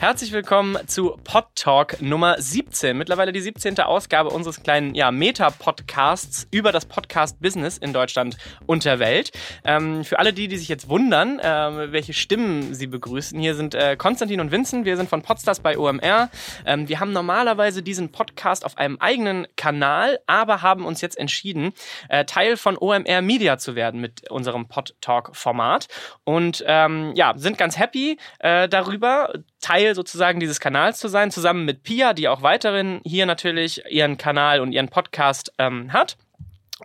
Herzlich willkommen zu Pod Talk Nummer 17. Mittlerweile die 17. Ausgabe unseres kleinen ja, Meta-Podcasts über das Podcast-Business in Deutschland und der Welt. Ähm, für alle die, die sich jetzt wundern, äh, welche Stimmen sie begrüßen, hier sind äh, Konstantin und Vincent. Wir sind von Podstars bei OMR. Ähm, wir haben normalerweise diesen Podcast auf einem eigenen Kanal, aber haben uns jetzt entschieden, äh, Teil von OMR Media zu werden mit unserem Pod Talk-Format. Und ähm, ja, sind ganz happy äh, darüber. Teil sozusagen dieses Kanals zu sein, zusammen mit Pia, die auch weiterhin hier natürlich ihren Kanal und ihren Podcast ähm, hat.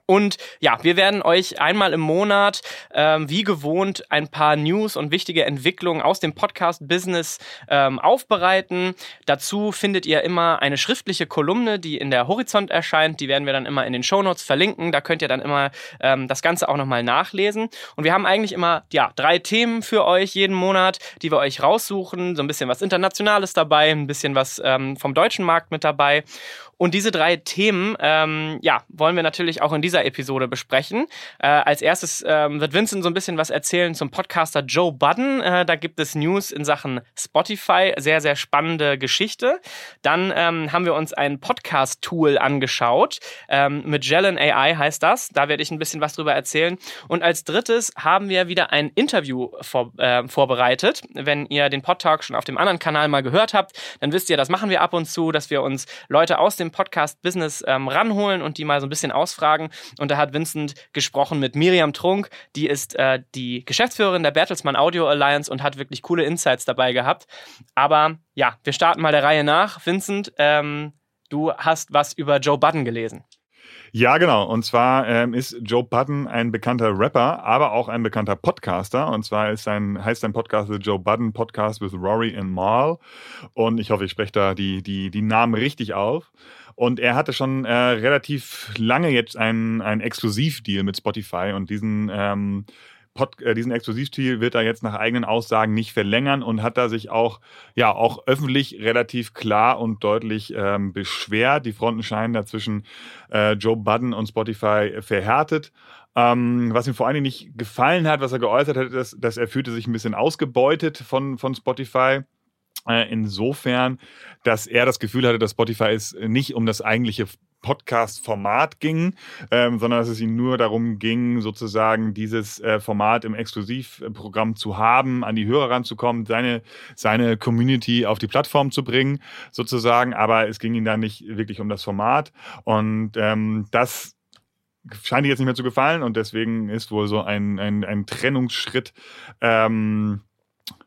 Und ja, wir werden euch einmal im Monat, ähm, wie gewohnt, ein paar News und wichtige Entwicklungen aus dem Podcast-Business ähm, aufbereiten. Dazu findet ihr immer eine schriftliche Kolumne, die in der Horizont erscheint. Die werden wir dann immer in den Shownotes verlinken. Da könnt ihr dann immer ähm, das Ganze auch nochmal nachlesen. Und wir haben eigentlich immer ja, drei Themen für euch jeden Monat, die wir euch raussuchen. So ein bisschen was Internationales dabei, ein bisschen was ähm, vom deutschen Markt mit dabei. Und diese drei Themen, ähm, ja, wollen wir natürlich auch in dieser Episode besprechen. Äh, als erstes ähm, wird Vincent so ein bisschen was erzählen zum Podcaster Joe Budden. Äh, da gibt es News in Sachen Spotify. Sehr, sehr spannende Geschichte. Dann ähm, haben wir uns ein Podcast-Tool angeschaut. Ähm, mit Jelen AI heißt das. Da werde ich ein bisschen was drüber erzählen. Und als drittes haben wir wieder ein Interview vor, äh, vorbereitet. Wenn ihr den Podtalk schon auf dem anderen Kanal mal gehört habt, dann wisst ihr, das machen wir ab und zu, dass wir uns Leute aus dem Podcast-Business ähm, ranholen und die mal so ein bisschen ausfragen. Und da hat Vincent gesprochen mit Miriam Trunk, die ist äh, die Geschäftsführerin der Bertelsmann Audio Alliance und hat wirklich coole Insights dabei gehabt. Aber ja, wir starten mal der Reihe nach. Vincent, ähm, du hast was über Joe Budden gelesen. Ja, genau. Und zwar ähm, ist Joe Budden ein bekannter Rapper, aber auch ein bekannter Podcaster. Und zwar ist sein, heißt sein Podcast The Joe Budden Podcast with Rory and Mal. Und ich hoffe, ich spreche da die, die, die Namen richtig auf. Und er hatte schon äh, relativ lange jetzt einen, Exklusivdeal mit Spotify und diesen ähm, Pod, äh, diesen Exklusivstil wird er jetzt nach eigenen Aussagen nicht verlängern und hat da sich auch, ja, auch öffentlich relativ klar und deutlich ähm, beschwert. Die Fronten scheinen da zwischen äh, Joe Budden und Spotify verhärtet. Ähm, was ihm vor allen Dingen nicht gefallen hat, was er geäußert hat, ist, dass er fühlte sich ein bisschen ausgebeutet von, von Spotify. Äh, insofern, dass er das Gefühl hatte, dass Spotify es nicht um das eigentliche Podcast-Format ging, ähm, sondern dass es ihm nur darum ging, sozusagen dieses äh, Format im Exklusivprogramm zu haben, an die Hörer ranzukommen, seine, seine Community auf die Plattform zu bringen, sozusagen. Aber es ging ihm dann nicht wirklich um das Format. Und ähm, das scheint ihm jetzt nicht mehr zu gefallen und deswegen ist wohl so ein, ein, ein Trennungsschritt ähm,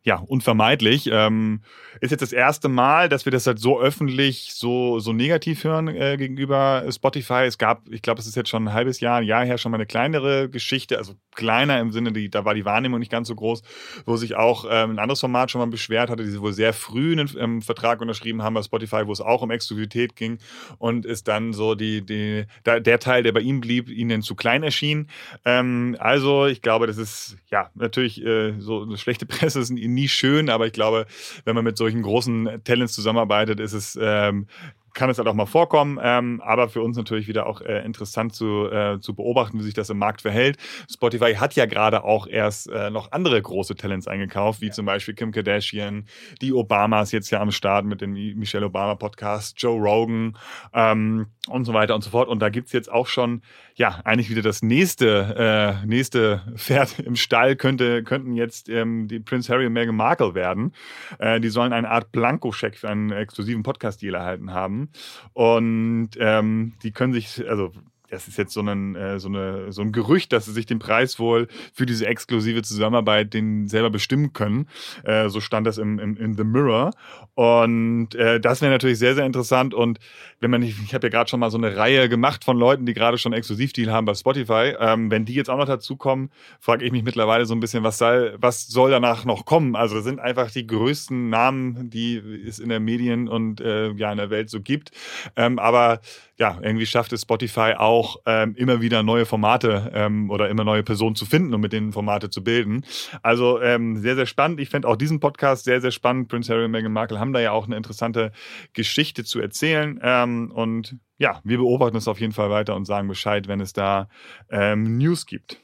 ja, unvermeidlich. Ähm, ist jetzt das erste Mal, dass wir das halt so öffentlich, so, so negativ hören äh, gegenüber Spotify. Es gab, ich glaube, es ist jetzt schon ein halbes Jahr, ein Jahr her schon mal eine kleinere Geschichte, also kleiner im Sinne, die, da war die Wahrnehmung nicht ganz so groß, wo sich auch ähm, ein anderes Format schon mal beschwert hatte, die sie wohl sehr früh einen ähm, Vertrag unterschrieben haben bei Spotify, wo es auch um Exklusivität ging und ist dann so die, die, da, der Teil, der bei ihm blieb, ihnen zu klein erschien. Ähm, also ich glaube, das ist ja natürlich äh, so eine schlechte Presse ist nie schön, aber ich glaube, wenn man mit solchen großen Talents zusammenarbeitet, ist es ähm, kann es halt auch mal vorkommen, ähm, aber für uns natürlich wieder auch äh, interessant zu, äh, zu beobachten, wie sich das im Markt verhält. Spotify hat ja gerade auch erst äh, noch andere große Talents eingekauft, wie ja. zum Beispiel Kim Kardashian, die Obamas jetzt ja am Start mit dem Michelle Obama Podcast, Joe Rogan ähm, und so weiter und so fort. Und da gibt's jetzt auch schon, ja, eigentlich wieder das nächste, äh, nächste Pferd im Stall könnte, könnten jetzt ähm, die Prince Harry und Meghan Markle werden. Äh, die sollen eine Art Blankoscheck für einen exklusiven Podcast-Deal erhalten haben. Und ähm, die können sich, also das ist jetzt so ein, äh, so, eine, so ein Gerücht, dass sie sich den Preis wohl für diese exklusive Zusammenarbeit den selber bestimmen können. Äh, so stand das im, im, in The Mirror. Und äh, das wäre natürlich sehr, sehr interessant. Und wenn man nicht, ich habe ja gerade schon mal so eine Reihe gemacht von Leuten, die gerade schon Exklusivdeal haben bei Spotify. Ähm, wenn die jetzt auch noch dazukommen, frage ich mich mittlerweile so ein bisschen, was soll, was soll danach noch kommen? Also das sind einfach die größten Namen, die es in der Medien und äh, ja in der Welt so gibt. Ähm, aber ja, irgendwie schafft es Spotify auch ähm, immer wieder neue Formate ähm, oder immer neue Personen zu finden und mit denen Formate zu bilden. Also ähm, sehr, sehr spannend. Ich fände auch diesen Podcast sehr, sehr spannend. Prince Harry und Meghan Markle haben da ja auch eine interessante Geschichte zu erzählen. Ähm, und ja, wir beobachten es auf jeden Fall weiter und sagen Bescheid, wenn es da ähm, News gibt.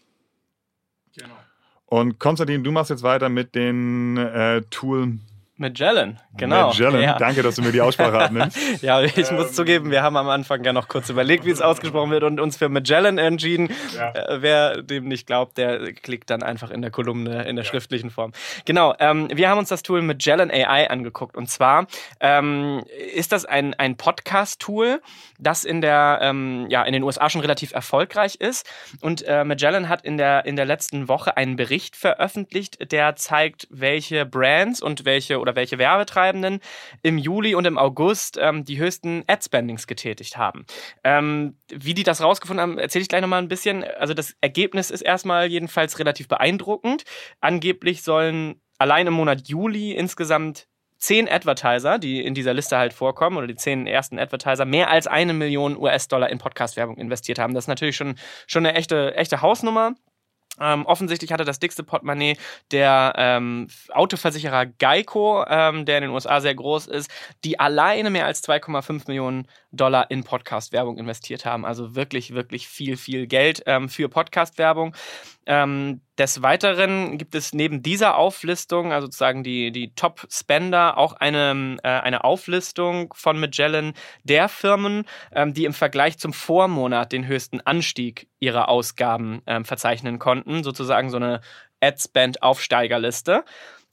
Genau. Und Konstantin, du machst jetzt weiter mit den äh, Tool Magellan, genau. Magellan, ja. danke, dass du mir die Aussprache abnimmst. ja, ich ähm. muss zugeben, wir haben am Anfang ja noch kurz überlegt, wie es ausgesprochen wird und uns für Magellan entschieden. Ja. Äh, wer dem nicht glaubt, der klickt dann einfach in der Kolumne in der ja. schriftlichen Form. Genau, ähm, wir haben uns das Tool Magellan AI angeguckt und zwar ähm, ist das ein, ein Podcast-Tool, das in, der, ähm, ja, in den USA schon relativ erfolgreich ist und äh, Magellan hat in der, in der letzten Woche einen Bericht veröffentlicht, der zeigt, welche Brands und welche oder welche Werbetreibenden im Juli und im August ähm, die höchsten Ad-Spendings getätigt haben. Ähm, wie die das rausgefunden haben, erzähle ich gleich nochmal ein bisschen. Also das Ergebnis ist erstmal jedenfalls relativ beeindruckend. Angeblich sollen allein im Monat Juli insgesamt zehn Advertiser, die in dieser Liste halt vorkommen, oder die zehn ersten Advertiser, mehr als eine Million US-Dollar in Podcast-Werbung investiert haben. Das ist natürlich schon, schon eine echte, echte Hausnummer. Ähm, offensichtlich hatte das dickste Portemonnaie der ähm, Autoversicherer Geico, ähm, der in den USA sehr groß ist, die alleine mehr als 2,5 Millionen Dollar in Podcast-Werbung investiert haben. Also wirklich, wirklich viel, viel Geld ähm, für Podcast-Werbung. Ähm, des Weiteren gibt es neben dieser Auflistung, also sozusagen die, die Top-Spender, auch eine, äh, eine Auflistung von Magellan der Firmen, ähm, die im Vergleich zum Vormonat den höchsten Anstieg ihrer Ausgaben ähm, verzeichnen konnten. Sozusagen so eine Ad-Spend-Aufsteigerliste.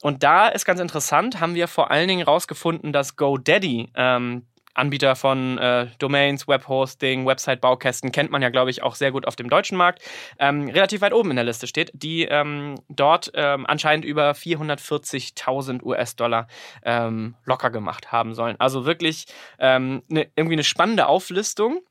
Und da ist ganz interessant, haben wir vor allen Dingen herausgefunden, dass GoDaddy ähm, Anbieter von äh, Domains, Webhosting, Website-Baukästen kennt man ja, glaube ich, auch sehr gut auf dem deutschen Markt, ähm, relativ weit oben in der Liste steht, die ähm, dort ähm, anscheinend über 440.000 US-Dollar ähm, locker gemacht haben sollen. Also wirklich ähm, ne, irgendwie eine spannende Auflistung.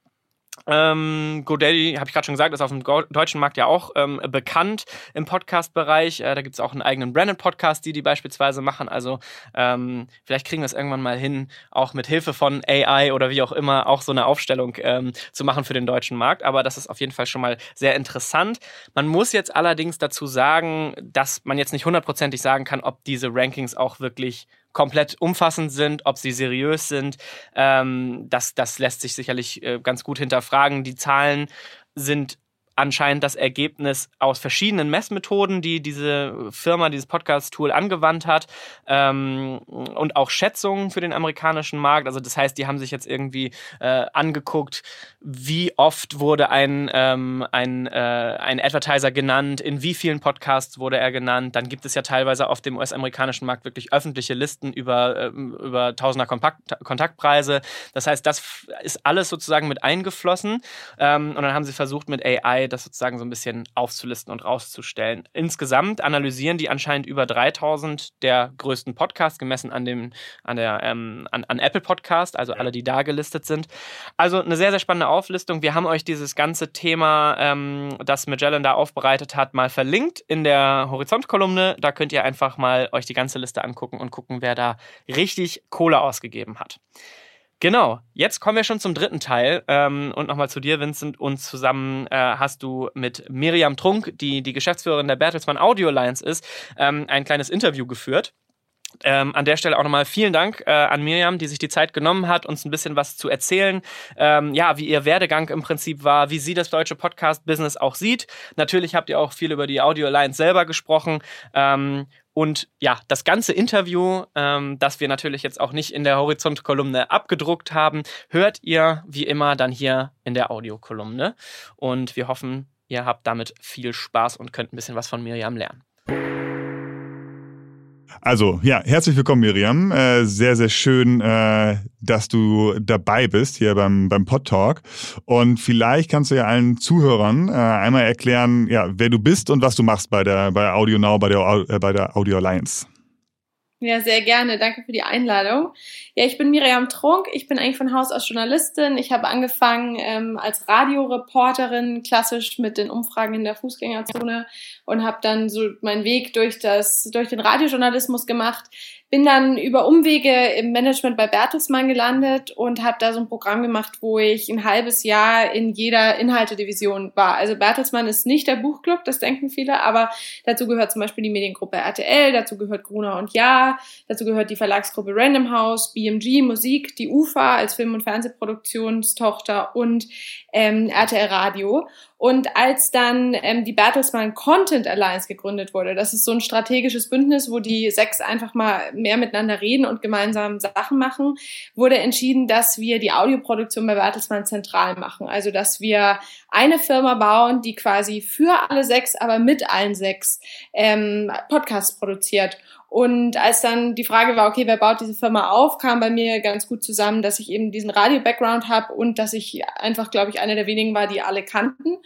Ähm, GoDaddy, habe ich gerade schon gesagt, ist auf dem deutschen Markt ja auch ähm, bekannt im Podcast-Bereich. Äh, da gibt es auch einen eigenen Branded-Podcast, die die beispielsweise machen. Also ähm, vielleicht kriegen wir es irgendwann mal hin, auch mit Hilfe von AI oder wie auch immer auch so eine Aufstellung ähm, zu machen für den deutschen Markt. Aber das ist auf jeden Fall schon mal sehr interessant. Man muss jetzt allerdings dazu sagen, dass man jetzt nicht hundertprozentig sagen kann, ob diese Rankings auch wirklich komplett umfassend sind, ob sie seriös sind. Ähm, das, das lässt sich sicherlich äh, ganz gut hinterfragen. Die Zahlen sind anscheinend das Ergebnis aus verschiedenen Messmethoden, die diese Firma, dieses Podcast-Tool angewandt hat ähm, und auch Schätzungen für den amerikanischen Markt. Also das heißt, die haben sich jetzt irgendwie äh, angeguckt, wie oft wurde ein, ähm, ein, äh, ein Advertiser genannt, in wie vielen Podcasts wurde er genannt. Dann gibt es ja teilweise auf dem US-amerikanischen Markt wirklich öffentliche Listen über, äh, über Tausender Kompakt Kontaktpreise. Das heißt, das ist alles sozusagen mit eingeflossen. Ähm, und dann haben sie versucht, mit AI das sozusagen so ein bisschen aufzulisten und rauszustellen. Insgesamt analysieren die anscheinend über 3000 der größten Podcasts, gemessen an, dem, an, der, ähm, an, an Apple Podcast, also alle, die da gelistet sind. Also eine sehr, sehr spannende Auflistung. Wir haben euch dieses ganze Thema, ähm, das Magellan da aufbereitet hat, mal verlinkt in der Horizont-Kolumne. Da könnt ihr einfach mal euch die ganze Liste angucken und gucken, wer da richtig Kohle ausgegeben hat. Genau, jetzt kommen wir schon zum dritten Teil. Ähm, und nochmal zu dir, Vincent. Und zusammen äh, hast du mit Miriam Trunk, die die Geschäftsführerin der Bertelsmann Audio Alliance ist, ähm, ein kleines Interview geführt. Ähm, an der Stelle auch nochmal vielen Dank äh, an Miriam, die sich die Zeit genommen hat, uns ein bisschen was zu erzählen. Ähm, ja, wie ihr Werdegang im Prinzip war, wie sie das deutsche Podcast-Business auch sieht. Natürlich habt ihr auch viel über die Audio Alliance selber gesprochen. Ähm, und ja, das ganze Interview, ähm, das wir natürlich jetzt auch nicht in der Horizont-Kolumne abgedruckt haben, hört ihr wie immer dann hier in der Audiokolumne. Und wir hoffen, ihr habt damit viel Spaß und könnt ein bisschen was von Miriam lernen. Also, ja, herzlich willkommen, Miriam. Äh, sehr, sehr schön, äh, dass du dabei bist hier beim, beim Pod Talk. Und vielleicht kannst du ja allen Zuhörern äh, einmal erklären, ja, wer du bist und was du machst bei der, bei Audio Now, bei der, äh, bei der Audio Alliance. Ja, sehr gerne. Danke für die Einladung. Ja, ich bin Miriam Trunk. Ich bin eigentlich von Haus aus Journalistin. Ich habe angefangen ähm, als Radioreporterin, klassisch mit den Umfragen in der Fußgängerzone und habe dann so meinen Weg durch das durch den Radiojournalismus gemacht bin dann über Umwege im Management bei Bertelsmann gelandet und habe da so ein Programm gemacht, wo ich ein halbes Jahr in jeder Inhaltedivision war. Also Bertelsmann ist nicht der Buchclub, das denken viele, aber dazu gehört zum Beispiel die Mediengruppe RTL, dazu gehört Gruner und Ja, dazu gehört die Verlagsgruppe Random House, BMG Musik, die UFA als Film- und Fernsehproduktionstochter und ähm, RTL Radio. Und als dann ähm, die Bertelsmann Content Alliance gegründet wurde, das ist so ein strategisches Bündnis, wo die sechs einfach mal mehr miteinander reden und gemeinsam Sachen machen, wurde entschieden, dass wir die Audioproduktion bei Bertelsmann zentral machen. Also dass wir eine Firma bauen, die quasi für alle sechs, aber mit allen sechs ähm, Podcasts produziert. Und als dann die Frage war, okay, wer baut diese Firma auf, kam bei mir ganz gut zusammen, dass ich eben diesen Radio-Background habe und dass ich einfach, glaube ich, einer der wenigen war, die alle kannten.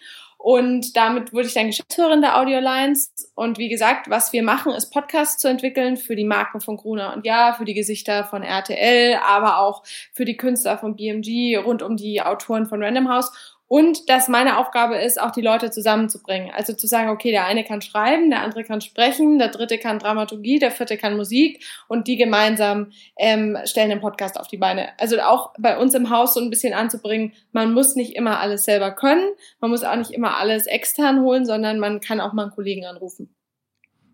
Und damit wurde ich dann Geschäftsführerin der Audio Alliance. Und wie gesagt, was wir machen, ist Podcasts zu entwickeln für die Marken von Gruner und Ja, für die Gesichter von RTL, aber auch für die Künstler von BMG, rund um die Autoren von Random House und dass meine Aufgabe ist, auch die Leute zusammenzubringen. Also zu sagen, okay, der eine kann schreiben, der andere kann sprechen, der dritte kann Dramaturgie, der vierte kann Musik und die gemeinsam ähm, stellen den Podcast auf die Beine. Also auch bei uns im Haus so ein bisschen anzubringen, man muss nicht immer alles selber können, man muss auch nicht immer alles extern holen, sondern man kann auch mal einen Kollegen anrufen.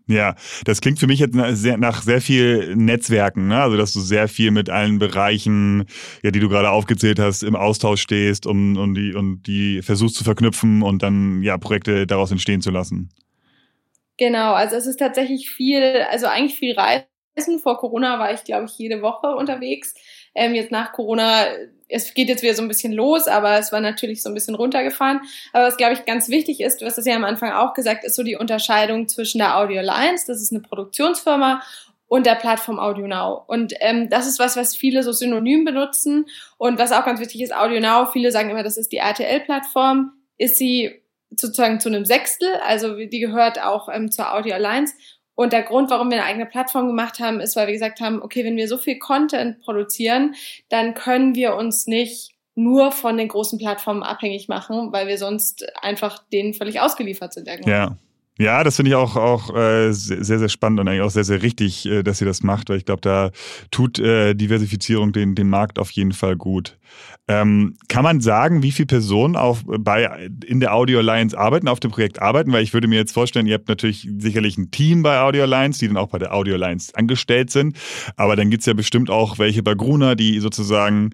Ja, das klingt für mich jetzt nach sehr, viel Netzwerken, ne? also dass du sehr viel mit allen Bereichen, ja, die du gerade aufgezählt hast, im Austausch stehst um, um die, und die versuchst zu verknüpfen und dann ja Projekte daraus entstehen zu lassen. Genau, also es ist tatsächlich viel, also eigentlich viel Reisen. Vor Corona war ich, glaube ich, jede Woche unterwegs. Ähm, jetzt nach Corona es geht jetzt wieder so ein bisschen los, aber es war natürlich so ein bisschen runtergefahren. Aber was, glaube ich, ganz wichtig ist, du hast es ja am Anfang auch gesagt, ist so die Unterscheidung zwischen der Audio Alliance, das ist eine Produktionsfirma, und der Plattform Audio Now. Und ähm, das ist was, was viele so synonym benutzen. Und was auch ganz wichtig ist, Audio Now, viele sagen immer, das ist die RTL-Plattform, ist sie sozusagen zu einem Sechstel, also die gehört auch ähm, zur Audio Alliance. Und der Grund, warum wir eine eigene Plattform gemacht haben, ist, weil wir gesagt haben, okay, wenn wir so viel Content produzieren, dann können wir uns nicht nur von den großen Plattformen abhängig machen, weil wir sonst einfach denen völlig ausgeliefert sind. Irgendwann. Ja. Ja, das finde ich auch, auch äh, sehr, sehr spannend und eigentlich auch sehr, sehr richtig, äh, dass ihr das macht, weil ich glaube, da tut äh, Diversifizierung den, den Markt auf jeden Fall gut. Ähm, kann man sagen, wie viele Personen auf, bei, in der Audio Alliance arbeiten, auf dem Projekt arbeiten? Weil ich würde mir jetzt vorstellen, ihr habt natürlich sicherlich ein Team bei Audio Alliance, die dann auch bei der Audio Alliance angestellt sind. Aber dann gibt's ja bestimmt auch welche bei Gruner, die sozusagen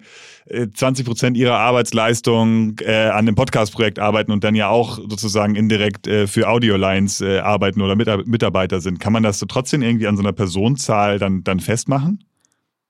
20 äh, Prozent ihrer Arbeitsleistung äh, an dem Podcast-Projekt arbeiten und dann ja auch sozusagen indirekt äh, für Audio Lines äh, arbeiten oder Mitarbeiter sind. Kann man das so trotzdem irgendwie an so einer Personenzahl dann, dann festmachen?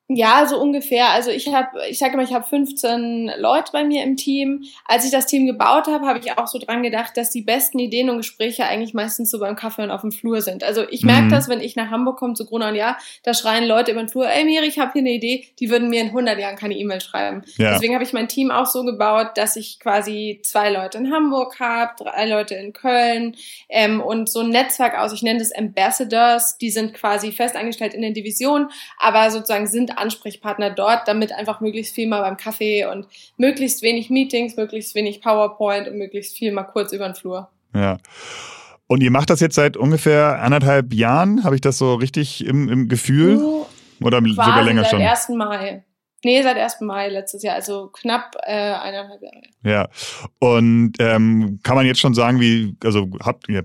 Ja, so ungefähr. Also ich habe, ich sage mal, ich habe 15 Leute bei mir im Team. Als ich das Team gebaut habe, habe ich auch so dran gedacht, dass die besten Ideen und Gespräche eigentlich meistens so beim Kaffee und auf dem Flur sind. Also ich merke mhm. das, wenn ich nach Hamburg komme zu Gruner und ja, da schreien Leute über den Flur, ey Miri, ich habe hier eine Idee, die würden mir in 100 Jahren keine E-Mail schreiben. Ja. Deswegen habe ich mein Team auch so gebaut, dass ich quasi zwei Leute in Hamburg habe, drei Leute in Köln ähm, und so ein Netzwerk aus, ich nenne das Ambassadors, die sind quasi festangestellt in den Divisionen, aber sozusagen sind Ansprechpartner dort, damit einfach möglichst viel mal beim Kaffee und möglichst wenig Meetings, möglichst wenig PowerPoint und möglichst viel mal kurz über den Flur. Ja. Und ihr macht das jetzt seit ungefähr anderthalb Jahren, habe ich das so richtig im, im Gefühl? Uh, Oder sogar länger seit schon? Seit 1. Mai. Nee, seit 1. Mai letztes Jahr, also knapp äh, eineinhalb Jahre. Ja. Und ähm, kann man jetzt schon sagen, wie, also habt ihr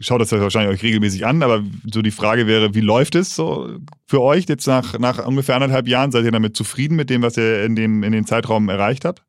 schaut das ja wahrscheinlich euch regelmäßig an, aber so die Frage wäre, wie läuft es so für euch jetzt nach, nach ungefähr anderthalb Jahren? Seid ihr damit zufrieden mit dem, was ihr in dem, in den Zeitraum erreicht habt?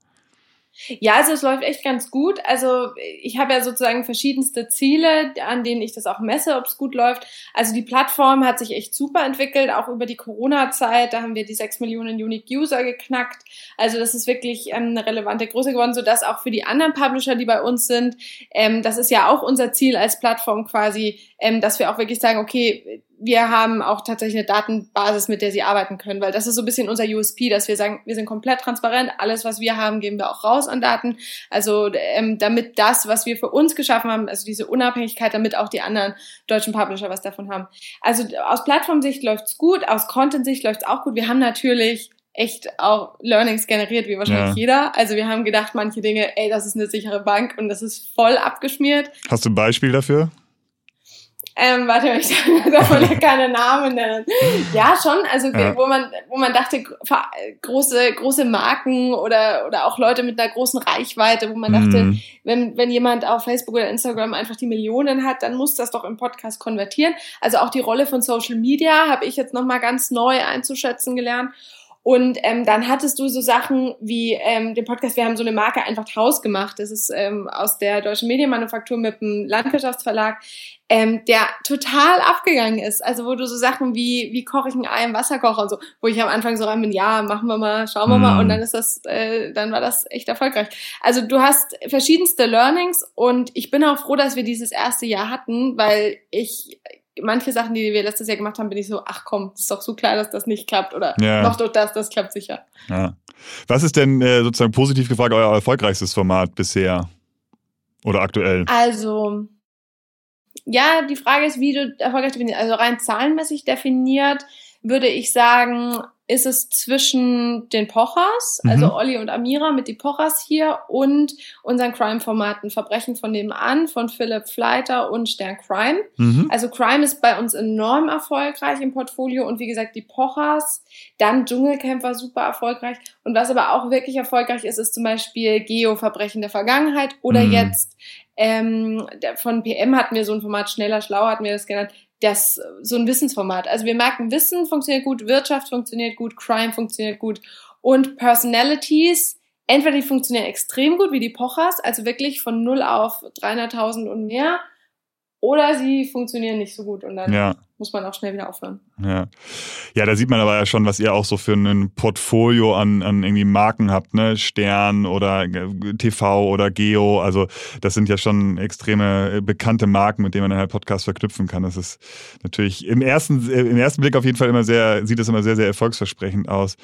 Ja, also es läuft echt ganz gut. Also ich habe ja sozusagen verschiedenste Ziele, an denen ich das auch messe, ob es gut läuft. Also die Plattform hat sich echt super entwickelt, auch über die Corona-Zeit. Da haben wir die sechs Millionen Unique User geknackt. Also das ist wirklich ähm, eine relevante Größe geworden, sodass auch für die anderen Publisher, die bei uns sind, ähm, das ist ja auch unser Ziel als Plattform quasi, ähm, dass wir auch wirklich sagen, okay, wir haben auch tatsächlich eine Datenbasis, mit der sie arbeiten können, weil das ist so ein bisschen unser USP, dass wir sagen, wir sind komplett transparent, alles, was wir haben, geben wir auch raus an Daten. Also ähm, damit das, was wir für uns geschaffen haben, also diese Unabhängigkeit, damit auch die anderen deutschen Publisher was davon haben. Also aus Plattformsicht läuft's gut, aus Content-Sicht läuft's auch gut. Wir haben natürlich echt auch Learnings generiert, wie wahrscheinlich ja. jeder. Also wir haben gedacht, manche Dinge, ey, das ist eine sichere Bank und das ist voll abgeschmiert. Hast du ein Beispiel dafür? Ähm, warte, ich darf ja keine Namen nennen. Ja, schon, also ja. wo man, wo man dachte, große, große Marken oder, oder auch Leute mit einer großen Reichweite, wo man dachte, mhm. wenn, wenn jemand auf Facebook oder Instagram einfach die Millionen hat, dann muss das doch im Podcast konvertieren. Also auch die Rolle von Social Media habe ich jetzt nochmal ganz neu einzuschätzen gelernt. Und ähm, dann hattest du so Sachen wie ähm, den Podcast, wir haben so eine Marke einfach draus gemacht. Das ist ähm, aus der Deutschen Medienmanufaktur mit dem Landwirtschaftsverlag, ähm, der total abgegangen ist. Also wo du so Sachen wie, wie koche ich ein Ei im Wasserkocher und so, wo ich am Anfang so rein bin, ja, machen wir mal, schauen wir mal. Und dann ist das, äh, dann war das echt erfolgreich. Also du hast verschiedenste Learnings und ich bin auch froh, dass wir dieses erste Jahr hatten, weil ich manche Sachen, die wir letztes Jahr gemacht haben, bin ich so, ach komm, ist doch so klar, dass das nicht klappt oder ja. mach doch das, das klappt sicher. Ja. Was ist denn äh, sozusagen positiv gefragt euer erfolgreichstes Format bisher oder aktuell? Also, ja, die Frage ist, wie du erfolgreich definierst. Also rein zahlenmäßig definiert würde ich sagen, ist es zwischen den Pochers, also mhm. Olli und Amira mit die Pochers hier und unseren Crime-Formaten Verbrechen von nebenan von Philipp Fleiter und Stern Crime. Mhm. Also Crime ist bei uns enorm erfolgreich im Portfolio und wie gesagt die Pochers, dann Dschungelcamp war super erfolgreich und was aber auch wirklich erfolgreich ist, ist zum Beispiel Geo-Verbrechen der Vergangenheit oder mhm. jetzt ähm, von PM hatten wir so ein Format Schneller, Schlauer hatten wir das genannt, das so ein Wissensformat. Also wir merken, Wissen funktioniert gut, Wirtschaft funktioniert gut, Crime funktioniert gut und Personalities, entweder die funktionieren extrem gut wie die Pochers, also wirklich von 0 auf 300.000 und mehr, oder sie funktionieren nicht so gut und dann ja. muss man auch schnell wieder aufhören. Ja. ja, da sieht man aber ja schon, was ihr auch so für ein Portfolio an, an irgendwie Marken habt, ne? Stern oder TV oder Geo. Also das sind ja schon extreme äh, bekannte Marken, mit denen man dann halt Podcast verknüpfen kann. Das ist natürlich im ersten, äh, im ersten Blick auf jeden Fall immer sehr, sieht das immer sehr, sehr erfolgsversprechend aus.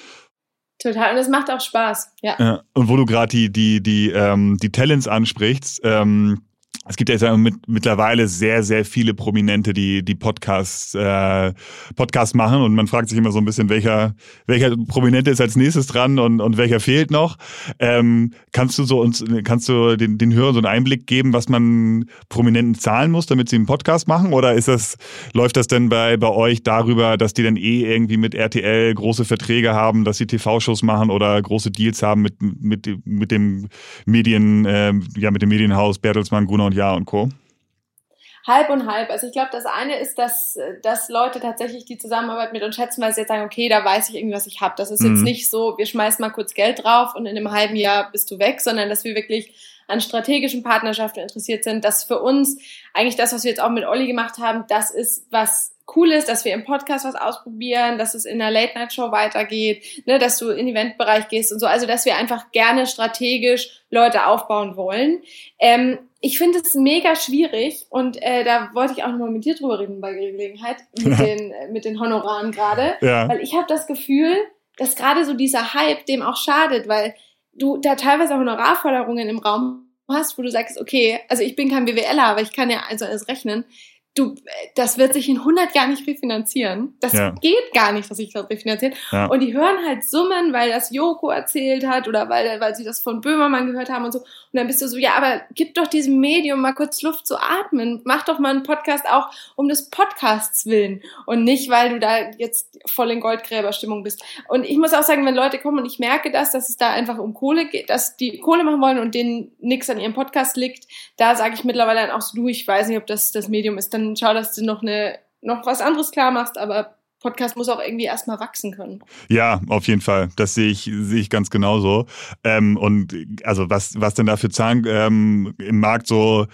Total, und es macht auch Spaß, ja. ja und wo du gerade die, die, die, ähm, die Talents ansprichst, ähm, es gibt ja mit, mittlerweile sehr, sehr viele Prominente, die die Podcasts, äh, Podcasts machen und man fragt sich immer so ein bisschen, welcher, welcher Prominente ist als nächstes dran und, und welcher fehlt noch. Ähm, kannst du so uns, kannst du den, den Hörern so einen Einblick geben, was man Prominenten zahlen muss, damit sie einen Podcast machen? Oder ist das, läuft das denn bei, bei euch darüber, dass die dann eh irgendwie mit RTL große Verträge haben, dass sie TV-Shows machen oder große Deals haben mit, mit, mit dem Medien, äh, ja, mit dem Medienhaus Bertelsmann, Gunnar und Jahr und Co.? Halb und halb. Also ich glaube, das eine ist, dass, dass Leute tatsächlich die Zusammenarbeit mit uns schätzen, weil sie jetzt sagen, okay, da weiß ich irgendwie, was ich habe. Das ist mhm. jetzt nicht so, wir schmeißen mal kurz Geld drauf und in einem halben Jahr bist du weg, sondern dass wir wirklich an strategischen Partnerschaften interessiert sind. Das für uns eigentlich das, was wir jetzt auch mit Olli gemacht haben, das ist, was cool ist, dass wir im Podcast was ausprobieren, dass es in der Late-Night-Show weitergeht, ne, dass du in den Eventbereich gehst und so. Also, dass wir einfach gerne strategisch Leute aufbauen wollen. Ähm, ich finde es mega schwierig und äh, da wollte ich auch nochmal mit dir drüber reden bei Gelegenheit, mit, den, äh, mit den Honoraren gerade. Ja. Weil ich habe das Gefühl, dass gerade so dieser Hype dem auch schadet, weil du da teilweise Honorarforderungen im Raum hast, wo du sagst, okay, also ich bin kein BWLer, aber ich kann ja also alles rechnen du, das wird sich in 100 Jahren nicht refinanzieren. Das ja. geht gar nicht, dass sich das refinanziert. Ja. Und die hören halt Summen, weil das Joko erzählt hat oder weil, weil sie das von Böhmermann gehört haben und so. Und dann bist du so, ja, aber gib doch diesem Medium mal kurz Luft zu atmen. Mach doch mal einen Podcast auch um des Podcasts willen und nicht, weil du da jetzt voll in Goldgräberstimmung bist. Und ich muss auch sagen, wenn Leute kommen und ich merke das, dass es da einfach um Kohle geht, dass die Kohle machen wollen und denen nichts an ihrem Podcast liegt, da sage ich mittlerweile dann auch so, du, ich weiß nicht, ob das das Medium ist, dann schau, dass du noch eine noch was anderes klar machst, aber Podcast muss auch irgendwie erstmal wachsen können. Ja, auf jeden Fall. Das sehe ich, sehe ich ganz genauso. Ähm, und also was, was denn da für Zahlen ähm, im Markt so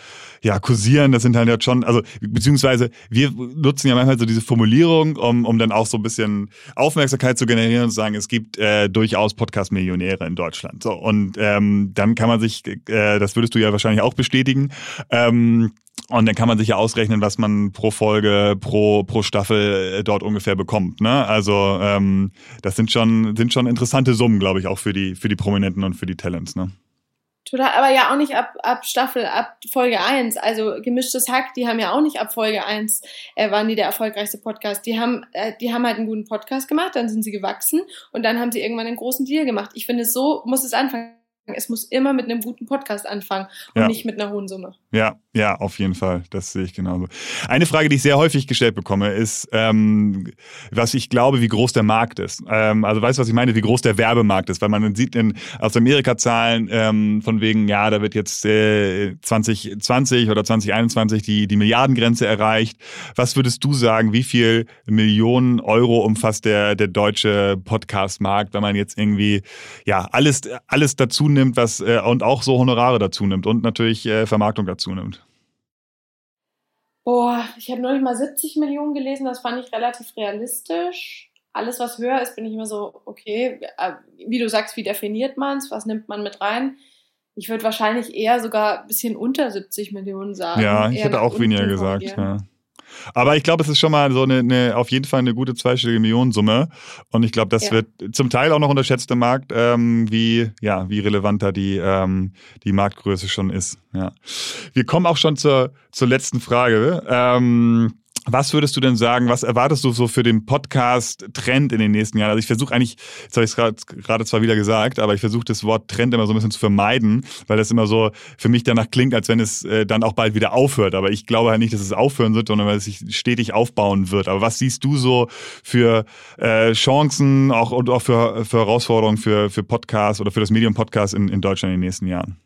ja, kursieren, das sind halt jetzt schon, also beziehungsweise wir nutzen ja manchmal so diese Formulierung, um, um dann auch so ein bisschen Aufmerksamkeit zu generieren und zu sagen, es gibt äh, durchaus Podcast-Millionäre in Deutschland. So, und ähm, dann kann man sich, äh, das würdest du ja wahrscheinlich auch bestätigen, ähm, und dann kann man sich ja ausrechnen, was man pro Folge, pro, pro Staffel äh, dort ungefähr bekommt. Ne? Also ähm, das sind schon, sind schon interessante Summen, glaube ich, auch für die, für die Prominenten und für die Talents. Ne? Total, aber ja auch nicht ab, ab Staffel, ab Folge 1. Also gemischtes Hack, die haben ja auch nicht ab Folge 1, äh, waren die der erfolgreichste Podcast. Die haben, äh, die haben halt einen guten Podcast gemacht, dann sind sie gewachsen und dann haben sie irgendwann einen großen Deal gemacht. Ich finde, so muss es anfangen. Es muss immer mit einem guten Podcast anfangen und ja. nicht mit einer hohen Summe. Ja, ja, auf jeden Fall. Das sehe ich genauso. Eine Frage, die ich sehr häufig gestellt bekomme, ist, ähm, was ich glaube, wie groß der Markt ist. Ähm, also weißt du, was ich meine, wie groß der Werbemarkt ist, weil man sieht in, aus Amerika Zahlen ähm, von wegen, ja, da wird jetzt äh, 2020 oder 2021 die, die Milliardengrenze erreicht. Was würdest du sagen, wie viel Millionen Euro umfasst der, der deutsche Podcast-Markt, wenn man jetzt irgendwie, ja, alles, alles dazu nimmt, was, äh, und auch so Honorare dazu nimmt und natürlich äh, Vermarktung dazu zunimmt? Boah, ich habe neulich mal 70 Millionen gelesen, das fand ich relativ realistisch. Alles, was höher ist, bin ich immer so, okay, äh, wie du sagst, wie definiert man es, was nimmt man mit rein? Ich würde wahrscheinlich eher sogar ein bisschen unter 70 Millionen sagen. Ja, ich hätte auch weniger gesagt. Ja. Aber ich glaube, es ist schon mal so eine, eine, auf jeden Fall eine gute zweistellige Millionensumme. Und ich glaube, das ja. wird zum Teil auch noch unterschätzt im Markt, ähm, wie, ja, wie relevanter die, ähm, die Marktgröße schon ist. Ja. Wir kommen auch schon zur, zur letzten Frage. Ähm, was würdest du denn sagen, was erwartest du so für den Podcast-Trend in den nächsten Jahren? Also ich versuche eigentlich, jetzt habe ich es gerade zwar wieder gesagt, aber ich versuche das Wort Trend immer so ein bisschen zu vermeiden, weil das immer so für mich danach klingt, als wenn es äh, dann auch bald wieder aufhört. Aber ich glaube halt nicht, dass es aufhören wird, sondern weil es sich stetig aufbauen wird. Aber was siehst du so für äh, Chancen auch, und auch für, für Herausforderungen für, für Podcasts oder für das Medium Podcast in, in Deutschland in den nächsten Jahren?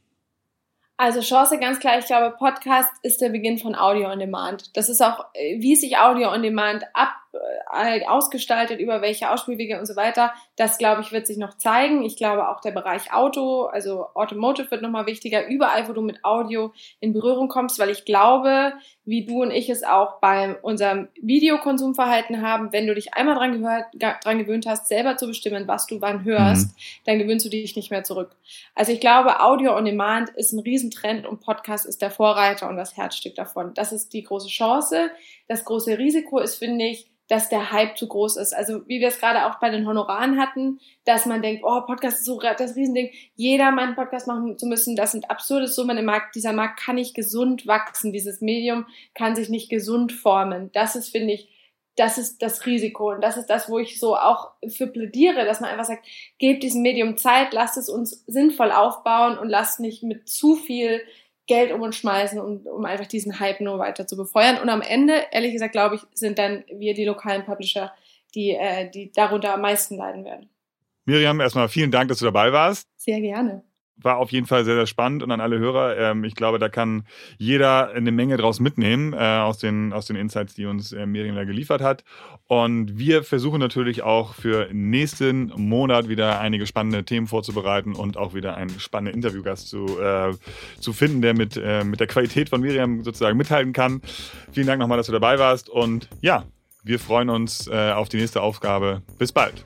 Also Chance ganz klar, ich glaube, Podcast ist der Beginn von Audio on Demand. Das ist auch, äh, wie sich Audio on Demand ab ausgestaltet, über welche Ausspielwege und so weiter. Das, glaube ich, wird sich noch zeigen. Ich glaube auch der Bereich Auto, also Automotive wird nochmal wichtiger, überall, wo du mit Audio in Berührung kommst, weil ich glaube, wie du und ich es auch bei unserem Videokonsumverhalten haben, wenn du dich einmal dran, gehört, dran gewöhnt hast, selber zu bestimmen, was du wann hörst, mhm. dann gewöhnst du dich nicht mehr zurück. Also ich glaube, Audio on Demand ist ein Riesentrend und Podcast ist der Vorreiter und das Herzstück davon. Das ist die große Chance. Das große Risiko ist, finde ich, dass der Hype zu groß ist. Also wie wir es gerade auch bei den Honoraren hatten, dass man denkt, oh, Podcast ist so das Riesending, jeder meinen Podcast machen zu müssen, das sind absurde Summen im Markt. Dieser Markt kann nicht gesund wachsen, dieses Medium kann sich nicht gesund formen. Das ist, finde ich, das ist das Risiko und das ist das, wo ich so auch für plädiere, dass man einfach sagt, gebt diesem Medium Zeit, lasst es uns sinnvoll aufbauen und lasst nicht mit zu viel Geld um uns schmeißen, um, um einfach diesen Hype nur weiter zu befeuern. Und am Ende, ehrlich gesagt, glaube ich, sind dann wir die lokalen Publisher, die, äh, die darunter am meisten leiden werden. Miriam, erstmal vielen Dank, dass du dabei warst. Sehr gerne war auf jeden Fall sehr, sehr spannend und an alle Hörer. Ähm, ich glaube, da kann jeder eine Menge draus mitnehmen äh, aus, den, aus den Insights, die uns äh, Miriam da geliefert hat. Und wir versuchen natürlich auch für nächsten Monat wieder einige spannende Themen vorzubereiten und auch wieder einen spannenden Interviewgast zu, äh, zu finden, der mit, äh, mit der Qualität von Miriam sozusagen mithalten kann. Vielen Dank nochmal, dass du dabei warst und ja, wir freuen uns äh, auf die nächste Aufgabe. Bis bald.